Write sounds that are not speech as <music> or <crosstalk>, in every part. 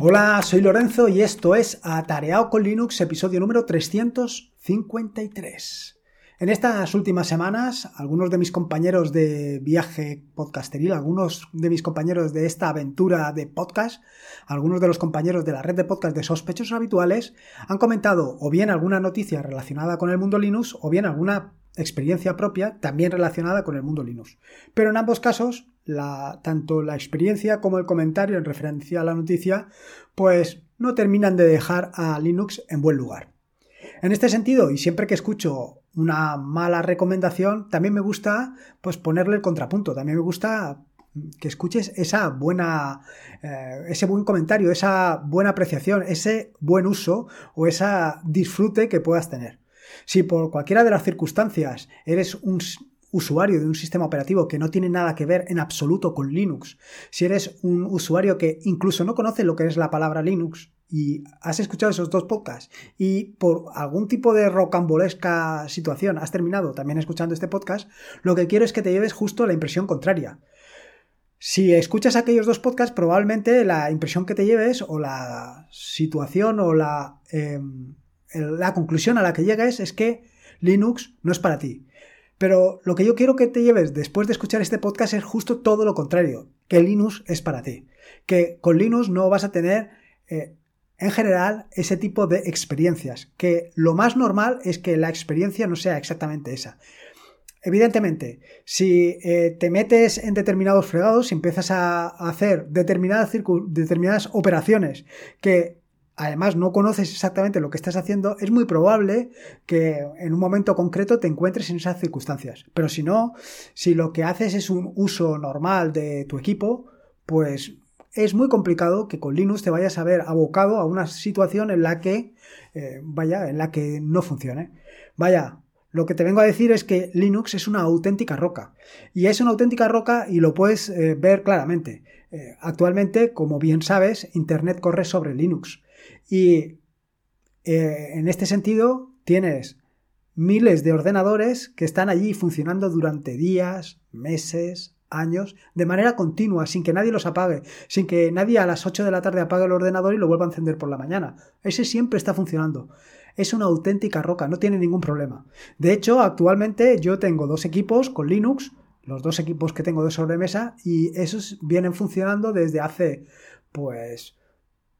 Hola, soy Lorenzo y esto es Atareado con Linux, episodio número 353. En estas últimas semanas, algunos de mis compañeros de viaje podcasteril, algunos de mis compañeros de esta aventura de podcast, algunos de los compañeros de la red de podcast de sospechosos habituales, han comentado o bien alguna noticia relacionada con el mundo Linux o bien alguna experiencia propia también relacionada con el mundo Linux. Pero en ambos casos tanto la experiencia como el comentario en referencia a la noticia, pues no terminan de dejar a Linux en buen lugar. En este sentido, y siempre que escucho una mala recomendación, también me gusta pues ponerle el contrapunto, también me gusta que escuches esa buena, eh, ese buen comentario, esa buena apreciación, ese buen uso o esa disfrute que puedas tener. Si por cualquiera de las circunstancias eres un usuario de un sistema operativo que no tiene nada que ver en absoluto con Linux, si eres un usuario que incluso no conoce lo que es la palabra Linux y has escuchado esos dos podcasts y por algún tipo de rocambolesca situación has terminado también escuchando este podcast, lo que quiero es que te lleves justo la impresión contraria. Si escuchas aquellos dos podcasts, probablemente la impresión que te lleves o la situación o la, em, la conclusión a la que llegues es que Linux no es para ti. Pero lo que yo quiero que te lleves después de escuchar este podcast es justo todo lo contrario, que Linux es para ti. Que con Linux no vas a tener, eh, en general, ese tipo de experiencias. Que lo más normal es que la experiencia no sea exactamente esa. Evidentemente, si eh, te metes en determinados fregados, si empiezas a hacer determinadas, determinadas operaciones que además no conoces exactamente lo que estás haciendo, es muy probable que en un momento concreto te encuentres en esas circunstancias. Pero si no, si lo que haces es un uso normal de tu equipo, pues es muy complicado que con Linux te vayas a ver abocado a una situación en la que, eh, vaya, en la que no funcione. Vaya, lo que te vengo a decir es que Linux es una auténtica roca. Y es una auténtica roca y lo puedes eh, ver claramente. Eh, actualmente, como bien sabes, Internet corre sobre Linux. Y eh, en este sentido tienes miles de ordenadores que están allí funcionando durante días, meses, años, de manera continua, sin que nadie los apague, sin que nadie a las 8 de la tarde apague el ordenador y lo vuelva a encender por la mañana. Ese siempre está funcionando. Es una auténtica roca, no tiene ningún problema. De hecho, actualmente yo tengo dos equipos con Linux, los dos equipos que tengo de sobremesa, y esos vienen funcionando desde hace, pues,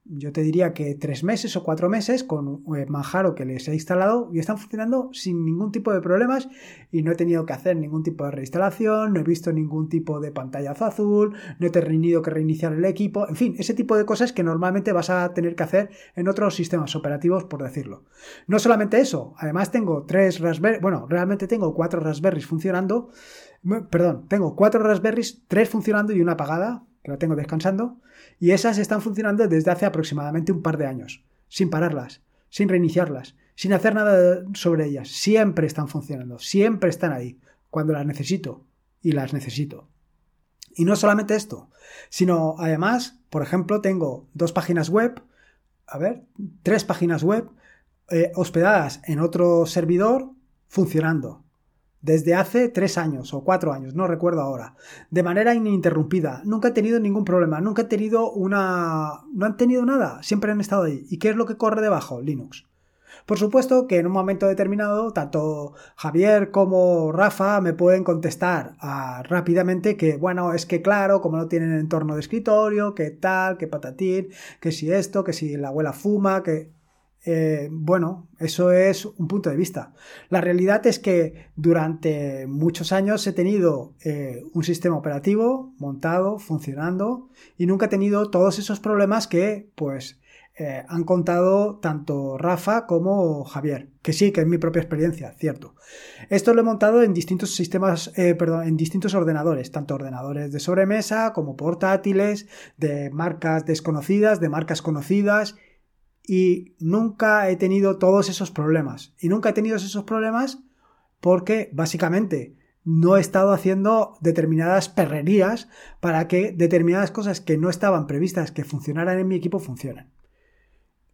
yo te diría que tres meses o cuatro meses con eh, Manjaro que les he instalado y están funcionando sin ningún tipo de problemas y no he tenido que hacer ningún tipo de reinstalación, no he visto ningún tipo de pantallazo azul, no he tenido que reiniciar el equipo, en fin, ese tipo de cosas que normalmente vas a tener que hacer en otros sistemas operativos, por decirlo. No solamente eso, además tengo tres Raspberry, bueno, realmente tengo cuatro Raspberries funcionando, perdón, tengo cuatro Raspberries, tres funcionando y una apagada, que la tengo descansando, y esas están funcionando desde hace aproximadamente un par de años, sin pararlas, sin reiniciarlas, sin hacer nada sobre ellas. Siempre están funcionando, siempre están ahí, cuando las necesito, y las necesito. Y no solamente esto, sino además, por ejemplo, tengo dos páginas web, a ver, tres páginas web eh, hospedadas en otro servidor funcionando desde hace tres años o cuatro años, no recuerdo ahora, de manera ininterrumpida. Nunca he tenido ningún problema, nunca he tenido una... no han tenido nada, siempre han estado ahí. ¿Y qué es lo que corre debajo? Linux. Por supuesto que en un momento determinado, tanto Javier como Rafa me pueden contestar ah, rápidamente que, bueno, es que claro, como no tienen entorno de escritorio, que tal, que patatín, que si esto, que si la abuela fuma, que eh, bueno, eso es un punto de vista. La realidad es que durante muchos años he tenido eh, un sistema operativo montado, funcionando, y nunca he tenido todos esos problemas que, pues, eh, han contado tanto Rafa como Javier, que sí, que es mi propia experiencia, cierto. Esto lo he montado en distintos sistemas, perdón, en distintos ordenadores, tanto ordenadores de sobremesa como portátiles, de marcas desconocidas, de marcas conocidas, y nunca he tenido todos esos problemas. Y nunca he tenido esos problemas porque básicamente no he estado haciendo determinadas perrerías para que determinadas cosas que no estaban previstas que funcionaran en mi equipo funcionen.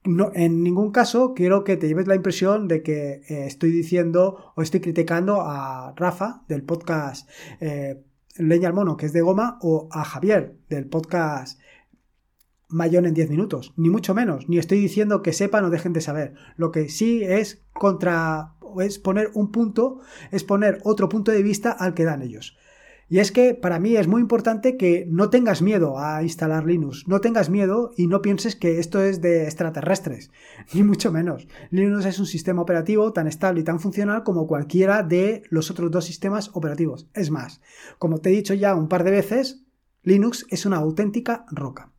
No, en ningún caso quiero que te lleves la impresión de que eh, estoy diciendo o estoy criticando a Rafa del podcast eh, Leña al Mono, que es de goma, o a Javier del podcast mayón en 10 minutos, ni mucho menos, ni estoy diciendo que sepan o dejen de saber. Lo que sí es contra es poner un punto, es poner otro punto de vista al que dan ellos. Y es que para mí es muy importante que no tengas miedo a instalar Linux, no tengas miedo y no pienses que esto es de extraterrestres, <laughs> ni mucho menos. Linux es un sistema operativo tan estable y tan funcional como cualquiera de los otros dos sistemas operativos. Es más, como te he dicho ya un par de veces, Linux es una auténtica roca.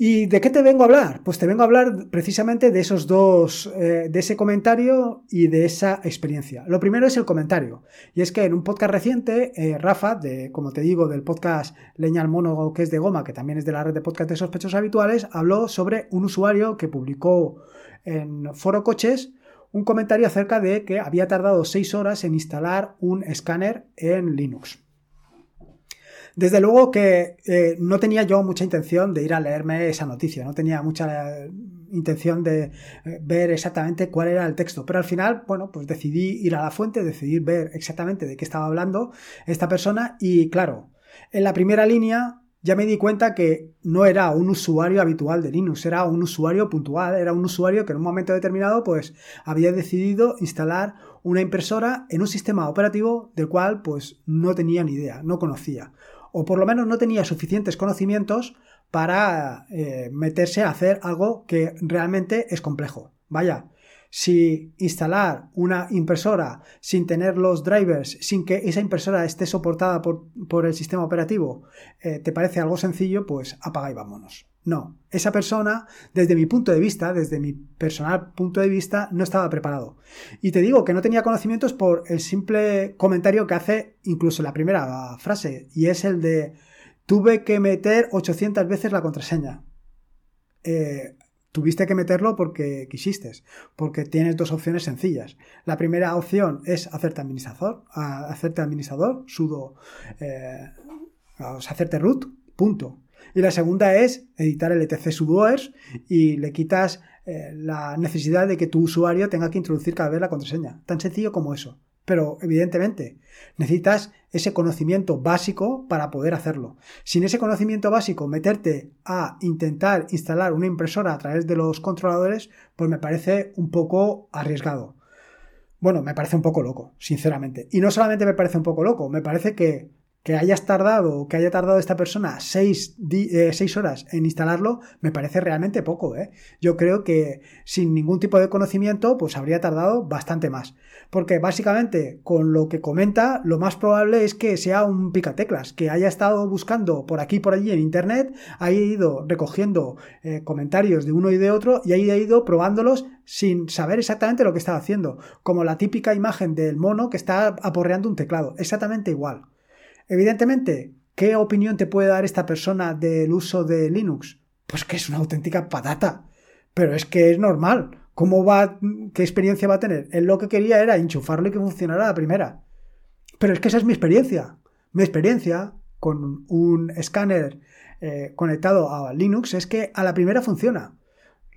¿Y de qué te vengo a hablar? Pues te vengo a hablar precisamente de esos dos, eh, de ese comentario y de esa experiencia. Lo primero es el comentario. Y es que en un podcast reciente, eh, Rafa, de, como te digo, del podcast Leña al Mono, que es de Goma, que también es de la red de podcast de sospechosos habituales, habló sobre un usuario que publicó en Foro Coches un comentario acerca de que había tardado seis horas en instalar un escáner en Linux. Desde luego que eh, no tenía yo mucha intención de ir a leerme esa noticia, no tenía mucha eh, intención de eh, ver exactamente cuál era el texto, pero al final, bueno, pues decidí ir a la fuente, decidí ver exactamente de qué estaba hablando esta persona y claro, en la primera línea ya me di cuenta que no era un usuario habitual de Linux, era un usuario puntual, era un usuario que en un momento determinado pues había decidido instalar una impresora en un sistema operativo del cual pues no tenía ni idea, no conocía o por lo menos no tenía suficientes conocimientos para eh, meterse a hacer algo que realmente es complejo. Vaya, si instalar una impresora sin tener los drivers, sin que esa impresora esté soportada por, el sistema operativo, eh, te parece algo sencillo, pues apaga y vámonos. No, esa persona, desde mi punto de vista, desde mi personal punto de vista, no estaba preparado. Y te digo que no tenía conocimientos por el simple comentario que hace incluso la primera frase, y es el de tuve que meter 800 veces la contraseña. Eh, tuviste que meterlo porque quisiste, porque tienes dos opciones sencillas. La primera opción es hacerte administrador, hacerte administrador, sudo, eh, hacerte root, punto. Y la segunda es editar el etc sudoers y le quitas eh, la necesidad de que tu usuario tenga que introducir cada vez la contraseña. Tan sencillo como eso. Pero evidentemente necesitas ese conocimiento básico para poder hacerlo. Sin ese conocimiento básico, meterte a intentar instalar una impresora a través de los controladores, pues me parece un poco arriesgado. Bueno, me parece un poco loco, sinceramente. Y no solamente me parece un poco loco, me parece que que hayas tardado, que haya tardado esta persona seis, eh, horas en instalarlo, me parece realmente poco. ¿eh? Yo creo que sin ningún tipo de conocimiento, pues habría tardado bastante más. Porque básicamente, con lo que comenta, lo más probable es que sea un picateclas, que haya estado buscando por aquí y por allí en internet, haya ido recogiendo eh, comentarios de uno y de otro y haya ido probándolos sin saber exactamente lo que estaba haciendo. Como la típica imagen del mono que está aporreando un teclado. Exactamente igual. Evidentemente, ¿qué opinión te puede dar esta persona del uso de Linux? Pues que es una auténtica patata. Pero es que es normal. ¿Cómo va? ¿Qué experiencia va a tener? Él lo que quería era enchufarlo y que funcionara la primera. Pero es que esa es mi experiencia. Mi experiencia con un escáner eh, conectado a Linux es que a la primera funciona.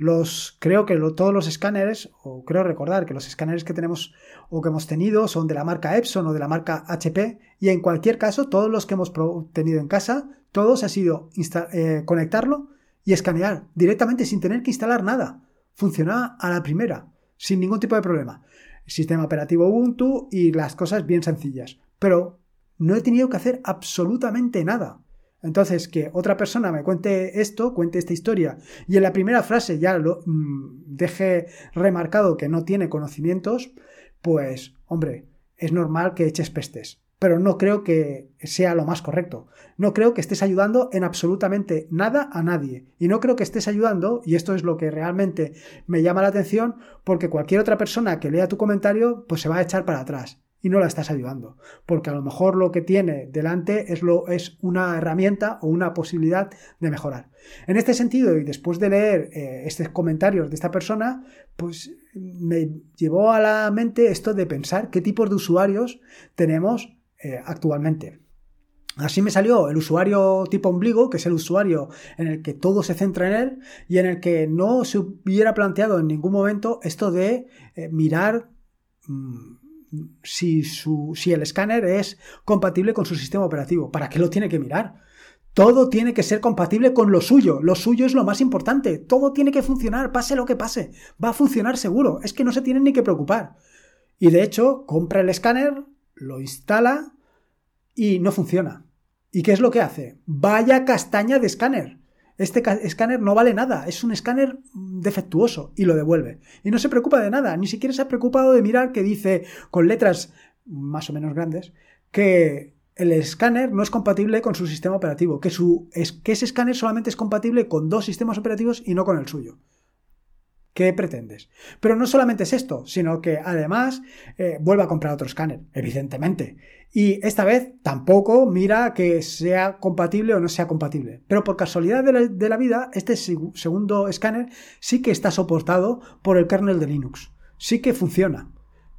Los, creo que todos los escáneres, o creo recordar que los escáneres que tenemos o que hemos tenido son de la marca Epson o de la marca HP, y en cualquier caso, todos los que hemos tenido en casa, todos ha sido eh, conectarlo y escanear directamente sin tener que instalar nada. Funciona a la primera, sin ningún tipo de problema. Sistema operativo Ubuntu y las cosas bien sencillas. Pero no he tenido que hacer absolutamente nada. Entonces, que otra persona me cuente esto, cuente esta historia, y en la primera frase ya lo mm, deje remarcado que no tiene conocimientos, pues, hombre, es normal que eches pestes. Pero no creo que sea lo más correcto. No creo que estés ayudando en absolutamente nada a nadie. Y no creo que estés ayudando, y esto es lo que realmente me llama la atención, porque cualquier otra persona que lea tu comentario, pues se va a echar para atrás y no la estás ayudando. Porque a lo mejor lo que tiene delante es, lo, es una herramienta o una posibilidad de mejorar. En este sentido, y después de leer eh, estos comentarios de esta persona, pues me llevó a la mente esto de pensar qué tipos de usuarios tenemos eh, actualmente. Así me salió el usuario tipo ombligo, que es el usuario en el que todo se centra en él y en el que no se hubiera planteado en ningún momento esto de eh, mirar mm, si, su, si el escáner es compatible con su sistema operativo. ¿Para qué lo tiene que mirar? Todo tiene que ser compatible con lo suyo. Lo suyo es lo más importante. Todo tiene que funcionar, pase lo que pase. Va a funcionar seguro. Es que no se tienen ni que preocupar. Y de hecho, compra el escáner, lo instala y no funciona. ¿Y qué es lo que hace? Vaya castaña de escáner. Este escáner no vale nada, es un escáner defectuoso y lo devuelve. Y no se preocupa de nada, ni siquiera se ha preocupado de mirar que dice con letras más o menos grandes que el escáner no es compatible con su sistema operativo, que, su, que ese escáner solamente es compatible con dos sistemas operativos y no con el suyo. ¿Qué pretendes? Pero no solamente es esto, sino que además eh, vuelve a comprar otro escáner, evidentemente. Y esta vez tampoco mira que sea compatible o no sea compatible. Pero por casualidad de la, vida, este segundo escáner sí que está soportado por el kernel de Linux. Sí que funciona.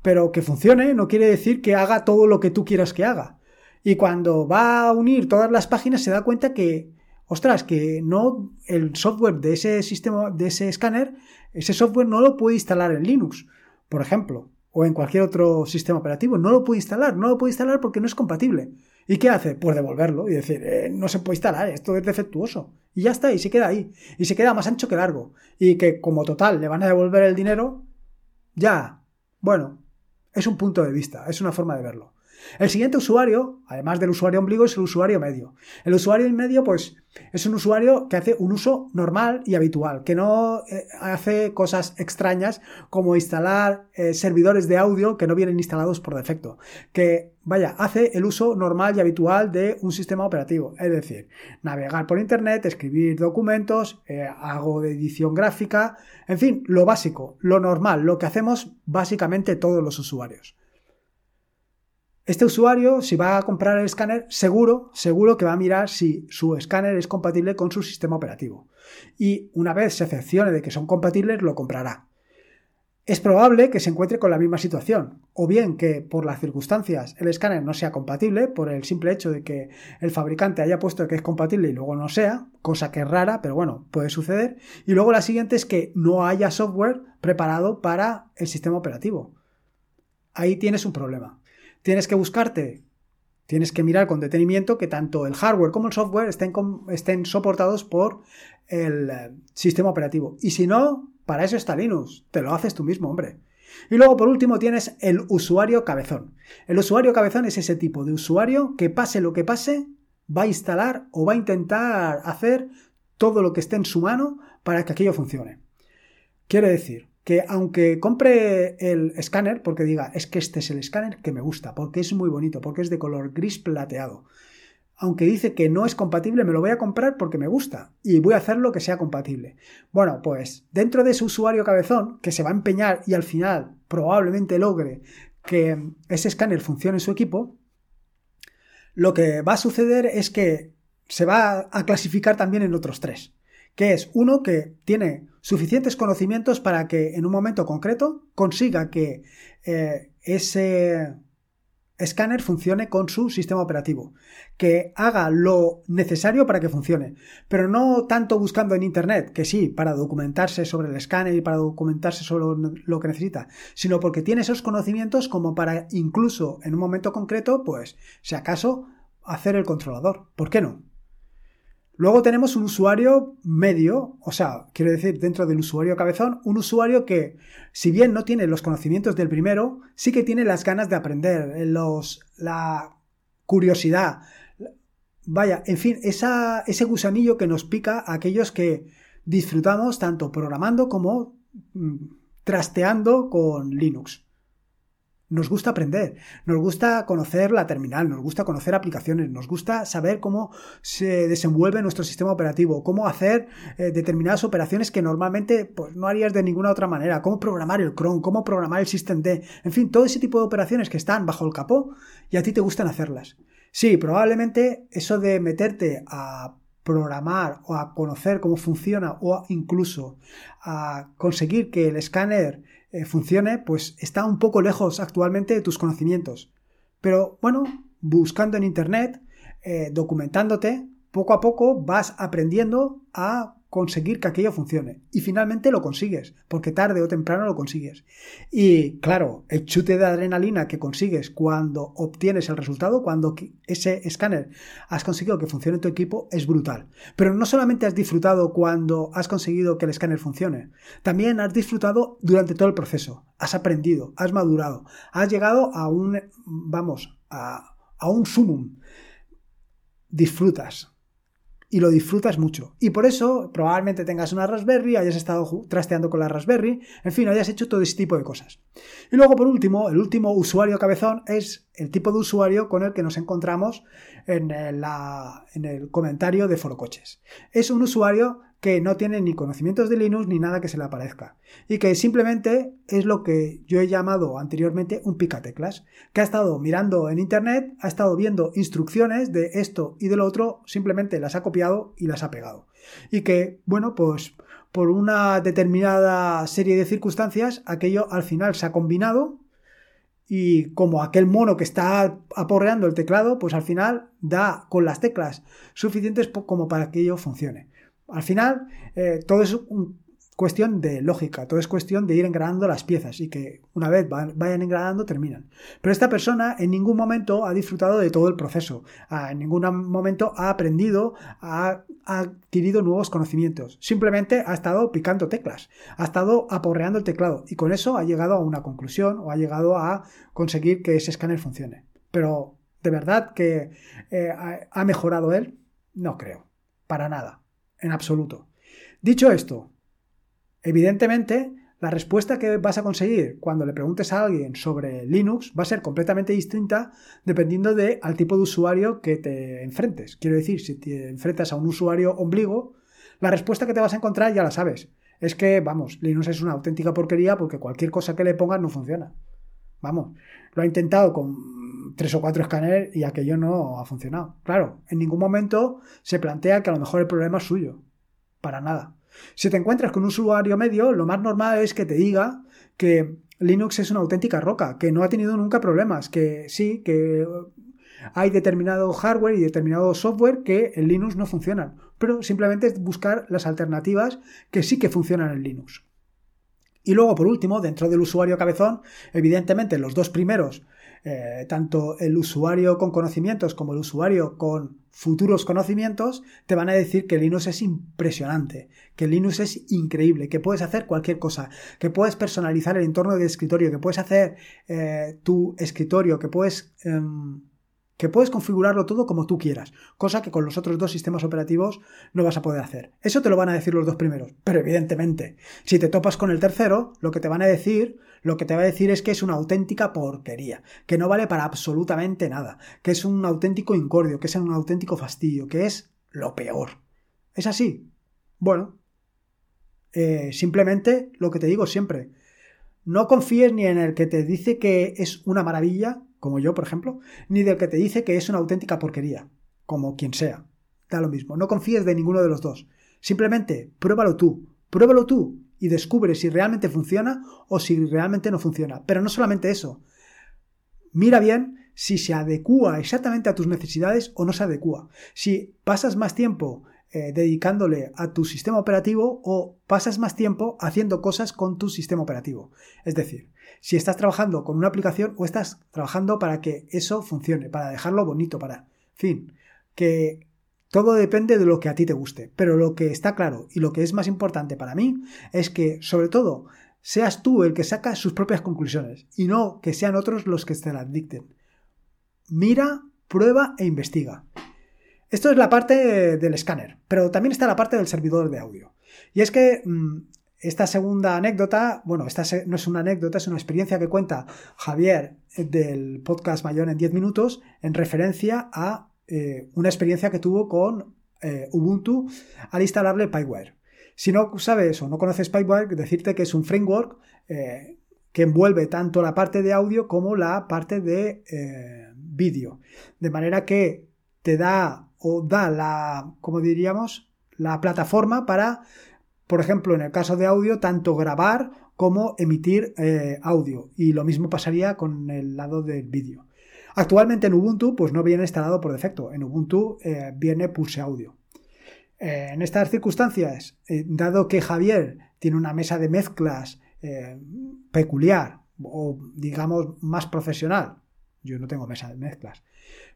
Pero que funcione no quiere decir que haga todo lo que tú quieras que haga. Y cuando va a unir todas las páginas se da cuenta que, ostras, que no el software de ese sistema, de ese escáner, ese software no lo puede instalar en Linux, por ejemplo, o en cualquier otro sistema operativo. No lo puede instalar, no lo puede instalar porque no es compatible. ¿Y qué hace? Pues devolverlo y decir, eh, no se puede instalar, esto es defectuoso. Y ya está, y se queda ahí. Y se queda más ancho que largo. Y que como total le van a devolver el dinero, ya, bueno, es un punto de vista, es una forma de verlo. El siguiente usuario, además del usuario ombligo, es el usuario medio. El usuario medio, pues, es un usuario que hace un uso normal y habitual, que no eh, hace cosas extrañas como instalar eh, servidores de audio que no vienen instalados por defecto. Que, vaya, hace el uso normal y habitual de un sistema operativo. Es decir, navegar por internet, escribir documentos, eh, hago de edición gráfica, en fin, lo básico, lo normal, lo que hacemos básicamente todos los usuarios. Este usuario, si va a comprar el escáner, seguro, seguro que va a mirar si su escáner es compatible con su sistema operativo. Y una vez se excepcione de que son compatibles, lo comprará. Es probable que se encuentre con la misma situación, o bien que por las circunstancias el escáner no sea compatible, por el simple hecho de que el fabricante haya puesto que es compatible y luego no sea, cosa que es rara, pero bueno, puede suceder. Y luego la siguiente es que no haya software preparado para el sistema operativo. Ahí tienes un problema tienes que buscarte, tienes que mirar con detenimiento que tanto el hardware como el software estén, estén soportados por el eh, sistema operativo. Y si no, para eso está Linux, te lo haces tú mismo, hombre. Y luego, por último, tienes el usuario cabezón. El usuario cabezón es ese tipo de usuario que pase lo que pase, va a instalar o va a intentar hacer todo lo que esté en su mano para que aquello funcione. Quiere decir, que aunque compre el escáner, porque diga, es que este es el escáner que me gusta, porque es muy bonito, porque es de color gris plateado, aunque dice que no es compatible, me lo voy a comprar porque me gusta y voy a hacer lo que sea compatible. Bueno, pues dentro de ese usuario cabezón, que se va a empeñar y al final probablemente logre que ese escáner funcione en su equipo, lo que va a suceder es que se va a clasificar también en otros tres que es uno que tiene suficientes conocimientos para que en un momento concreto consiga que eh, ese escáner funcione con su sistema operativo, que haga lo necesario para que funcione, pero no tanto buscando en Internet, que sí, para documentarse sobre el escáner y para documentarse sobre lo que necesita, sino porque tiene esos conocimientos como para incluso en un momento concreto, pues, si acaso, hacer el controlador. ¿Por qué no? Luego tenemos un usuario medio, o sea, quiero decir, dentro del usuario cabezón, un usuario que, si bien no tiene los conocimientos del primero, sí que tiene las ganas de aprender, los, la curiosidad. Vaya, en fin, ese gusanillo que nos pica a aquellos que disfrutamos tanto programando como mm, trasteando con Linux nos gusta aprender, nos gusta conocer la terminal, nos gusta conocer aplicaciones, nos gusta saber cómo se desenvuelve nuestro sistema operativo, cómo hacer eh, determinadas operaciones que normalmente pues, no harías de ninguna otra manera, cómo programar el cron, cómo programar el systemd, en fin, todo ese tipo de operaciones que están bajo el capó y a ti te gustan hacerlas. Sí, probablemente eso de meterte a programar o a conocer cómo funciona o incluso a conseguir que el escáner eh, funcione, pues está un poco lejos actualmente de tus conocimientos. Pero bueno, buscando en Internet, eh, documentándote, poco a poco vas aprendiendo a conseguir que aquello funcione. Y finalmente lo consigues, porque tarde o temprano lo consigues. Y claro, el chute de adrenalina que consigues cuando obtienes el resultado, cuando ese escáner has conseguido que funcione en tu equipo, es brutal. Pero no solamente has disfrutado cuando has conseguido que el escáner funcione, también has disfrutado durante todo el proceso. Has aprendido, has madurado, has llegado a un, vamos, a, a un sumum. Disfrutas, y lo disfrutas mucho. Y por eso probablemente tengas una Raspberry, hayas estado trasteando con la Raspberry, en fin, hayas hecho todo ese tipo de cosas. Y luego, por último, el último usuario cabezón es el tipo de usuario con el que nos encontramos en, en el comentario de Forocoches. Es un usuario que no tiene ni conocimientos de Linux ni nada que se le aparezca. Y que simplemente es lo que yo he llamado anteriormente un picateclas, que ha estado mirando en internet, ha estado viendo instrucciones de esto y de lo otro, simplemente las ha copiado y las ha pegado. Y que, bueno, pues por una determinada serie de circunstancias, aquello al final se ha combinado y como aquel mono que está aporreando el teclado, pues al final da con las teclas suficientes como para que ello funcione. Al final, eh, todo es cuestión de lógica, todo es cuestión de ir engranando las piezas y que una vez vayan engranando terminan. Pero esta persona en ningún momento ha disfrutado de todo el proceso, en ningún momento ha aprendido, ha, adquirido nuevos conocimientos, simplemente ha estado picando teclas, ha estado aporreando el teclado y con eso ha llegado a una conclusión o ha llegado a conseguir que ese escáner funcione. Pero, ¿de verdad que eh, ha mejorado él? No creo, para nada en absoluto. Dicho esto, evidentemente la respuesta que vas a conseguir cuando le preguntes a alguien sobre Linux va a ser completamente distinta dependiendo de al tipo de usuario que te enfrentes. Quiero decir, si te enfrentas a un usuario ombligo, la respuesta que te vas a encontrar ya la sabes. Es que, vamos, Linux es una auténtica porquería porque cualquier cosa que le pongas no funciona. Vamos, lo ha intentado con tres o cuatro escáneres y aquello no ha funcionado. Claro, en ningún momento se plantea que a lo mejor el problema es suyo. Para nada. Si te encuentras con un usuario medio, lo más normal es que te diga que Linux es una auténtica roca, que no ha tenido nunca problemas, que sí, que hay determinado hardware y determinado software que en Linux no funcionan, pero simplemente es buscar las alternativas que sí que funcionan en Linux. Y luego, por último, dentro del usuario cabezón, evidentemente los dos primeros, eh, tanto el usuario con conocimientos como el usuario con futuros conocimientos, te van a decir que Linux es impresionante, que Linux es increíble, que puedes hacer cualquier cosa, que puedes personalizar el entorno de escritorio, que puedes hacer eh, tu escritorio, que puedes... Em, que puedes configurarlo todo como tú quieras, cosa que con los otros dos sistemas operativos no vas a poder hacer. Eso te lo van a decir los dos primeros, pero evidentemente, si te topas con el tercero, lo que te van a decir, lo que te va a decir es que es una auténtica porquería, que no vale para absolutamente nada, que es un auténtico incordio, que es un auténtico fastidio, que es lo peor. ¿Es así? Bueno, eh, simplemente lo que te digo siempre, no confíes ni en el que te dice que es una maravilla, como yo, por ejemplo, ni del que te dice que es una auténtica porquería, como quien sea. Da lo mismo. No confíes de ninguno de los dos. Simplemente pruébalo tú. Pruébalo tú y descubre si realmente funciona o si realmente no funciona. Pero no solamente eso. Mira bien si se adecúa exactamente a tus necesidades o no se adecúa. Si pasas más tiempo eh, dedicándole a tu sistema operativo o pasas más tiempo haciendo cosas con tu sistema operativo. Es decir, si estás trabajando con una aplicación o estás trabajando para que eso funcione, para dejarlo bonito, para, fin, que todo depende de lo que a ti te guste. Pero lo que está claro y lo que es más importante para mí es que, sobre todo, seas tú el que saca sus propias conclusiones y no que sean otros los que te las dicten. Mira, prueba e investiga. Esto es la parte del escáner, pero también está la parte del servidor de audio. Y es que mm, esta segunda anécdota, bueno, esta no es una anécdota, es una experiencia que cuenta Javier eh, del podcast Mayor en 10 minutos en referencia a eh, una experiencia que tuvo con eh, Ubuntu al instalarle PyWire. Si no sabes o no conoces PyWire, decirte que es un framework que envuelve tanto la parte de audio como la parte de vídeo. De manera que te da o da la, como diríamos, la plataforma para por ejemplo, en el caso de audio, tanto grabar como emitir eh, audio. Y lo mismo pasaría con el lado del vídeo. Actualmente en Ubuntu, pues no viene instalado por defecto. En Ubuntu eh, viene Pulse Audio. Eh, en estas circunstancias, dado que Javier tiene una mesa de mezclas peculiar o digamos más profesional, yo no tengo mesa de mezclas,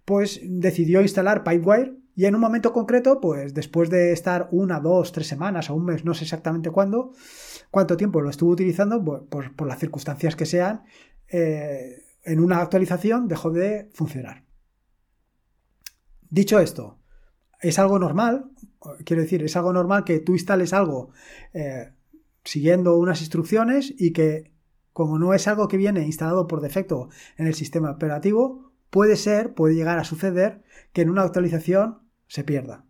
pues decidió instalar Pipewire y en un momento concreto, pues después de estar una, dos, tres semanas o un mes, no sé exactamente cuándo, cuánto tiempo lo estuvo utilizando, por, las circunstancias que sean, en una actualización dejó de funcionar. Dicho esto, es algo normal, quiero decir, es algo normal que tú instales algo eh, siguiendo unas instrucciones y que como no es algo que viene instalado por defecto en el sistema operativo, puede ser, puede llegar a suceder que en una actualización se pierda.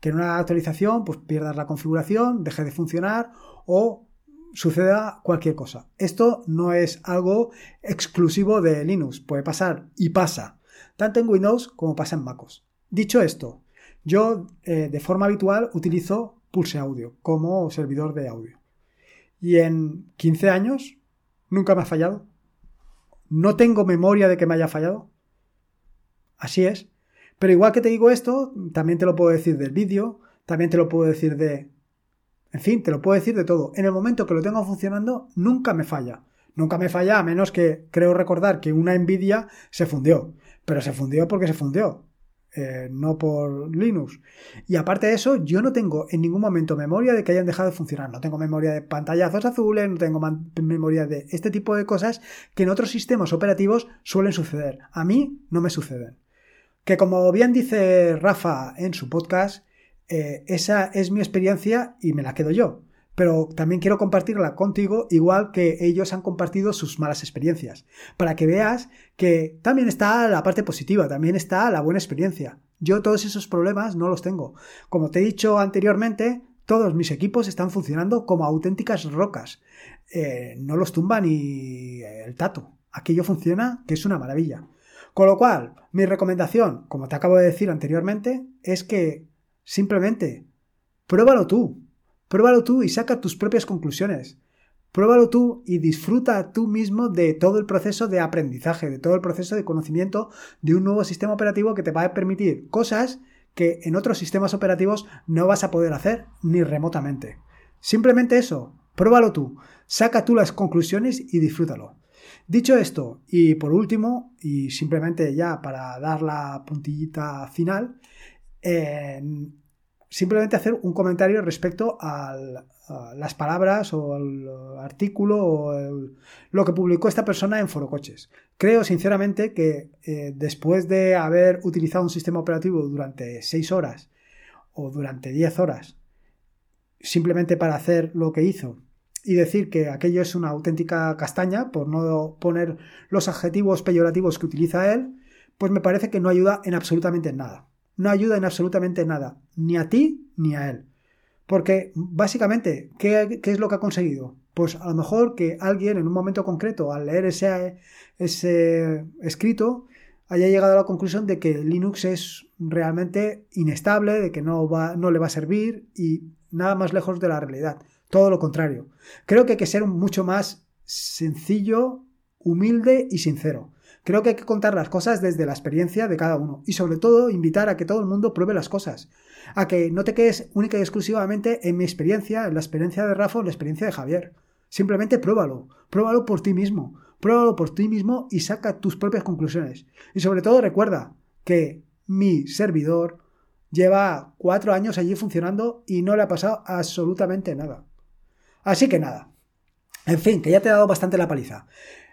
Que en una actualización pues pierdas la configuración, deje de funcionar o suceda cualquier cosa. Esto no es algo exclusivo de Linux, puede pasar y pasa, tanto en Windows como pasa en MacOS. Dicho esto, yo eh, de forma habitual utilizo Pulse Audio como servidor de audio. Y en 15 años nunca me ha fallado. No tengo memoria de que me haya fallado. Así es. Pero igual que te digo esto, también te lo puedo decir del vídeo, también te lo puedo decir de... En fin, te lo puedo decir de todo. En el momento que lo tengo funcionando, nunca me falla. Nunca me falla, a menos que creo recordar que una Nvidia se fundió. Pero se fundió porque se fundió. Eh, no por Linux. Y aparte de eso, yo no tengo en ningún momento memoria de que hayan dejado de funcionar. No tengo memoria de pantallazos azules, no tengo memoria de este tipo de cosas que en otros sistemas operativos suelen suceder. A mí no me suceden. Que como bien dice Rafa en su podcast, eh, esa es mi experiencia y me la quedo yo pero también quiero compartirla contigo igual que ellos han compartido sus malas experiencias, para que veas que también está la parte positiva, también está la buena experiencia. Yo todos esos problemas no los tengo. Como te he dicho anteriormente, todos mis equipos están funcionando como auténticas rocas. Eh, no los tumba ni el tato. Aquello funciona, que es una maravilla. Con lo cual, mi recomendación, como te acabo de decir anteriormente, es que simplemente pruébalo tú. Pruébalo tú y saca tus propias conclusiones. Pruébalo tú y disfruta tú mismo de todo el proceso de aprendizaje, de todo el proceso de conocimiento de un nuevo sistema operativo que te va a permitir cosas que en otros sistemas operativos no vas a poder hacer ni remotamente. Simplemente eso, pruébalo tú, saca tú las conclusiones y disfrútalo. Dicho esto, y por último, y simplemente ya para dar la puntillita final, simplemente hacer un comentario respecto a las palabras o al artículo o lo que publicó esta persona en Foro Coches. Creo sinceramente que eh, después de haber utilizado un sistema operativo durante 6 horas o durante 10 horas, simplemente para hacer lo que hizo y decir que aquello es una auténtica castaña, por no poner los adjetivos peyorativos que utiliza él, pues me parece que no ayuda en absolutamente nada no ayuda en absolutamente nada, ni a ti ni a él. Porque básicamente, ¿qué, es lo que ha conseguido? Pues a lo mejor que alguien en un momento concreto, al leer ese, ese escrito, haya llegado a la conclusión de que Linux es realmente inestable, de que no, va, no le va a servir y nada más lejos de la realidad. Todo lo contrario. Creo que hay que ser mucho más sencillo, humilde y sincero. Creo que hay que contar las cosas desde la experiencia de cada uno y sobre todo invitar a que todo el mundo pruebe las cosas, a que no te quedes única y exclusivamente en mi experiencia, en la experiencia de Rafa o en la experiencia de Javier. Simplemente pruébalo, pruébalo por ti mismo, pruébalo por ti mismo y saca tus propias conclusiones. Y sobre todo recuerda que mi servidor lleva cuatro años allí funcionando y no le ha pasado absolutamente nada. Así que nada. En fin, que ya te he dado bastante la paliza.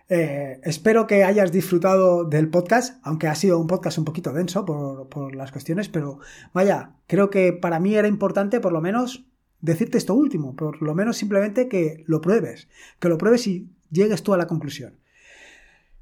Eh, espero que hayas disfrutado del podcast, aunque ha sido un podcast un poquito denso por, por, las cuestiones, pero vaya, creo que para mí era importante por lo menos decirte esto último, por lo menos simplemente que lo pruebes, que lo pruebes y llegues tú a la conclusión.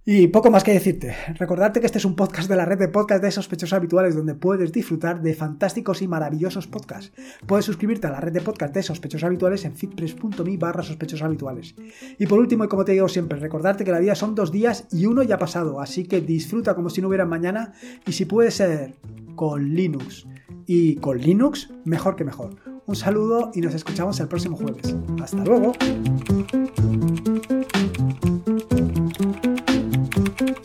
Y poco más que decirte. Recordarte que este es un podcast de la red de podcast de sospechosos habituales donde puedes disfrutar de fantásticos y maravillosos podcasts. Puedes suscribirte a la red de podcast de sospechosos habituales en fitpress.me barra sospechosos. Y por último, y como te digo siempre, recordarte que la vida son dos días y uno ya ha pasado, así que disfruta como si no hubiera mañana y si puede ser con Linux. Y con Linux, mejor que mejor. Un saludo y nos escuchamos el próximo jueves. Hasta luego.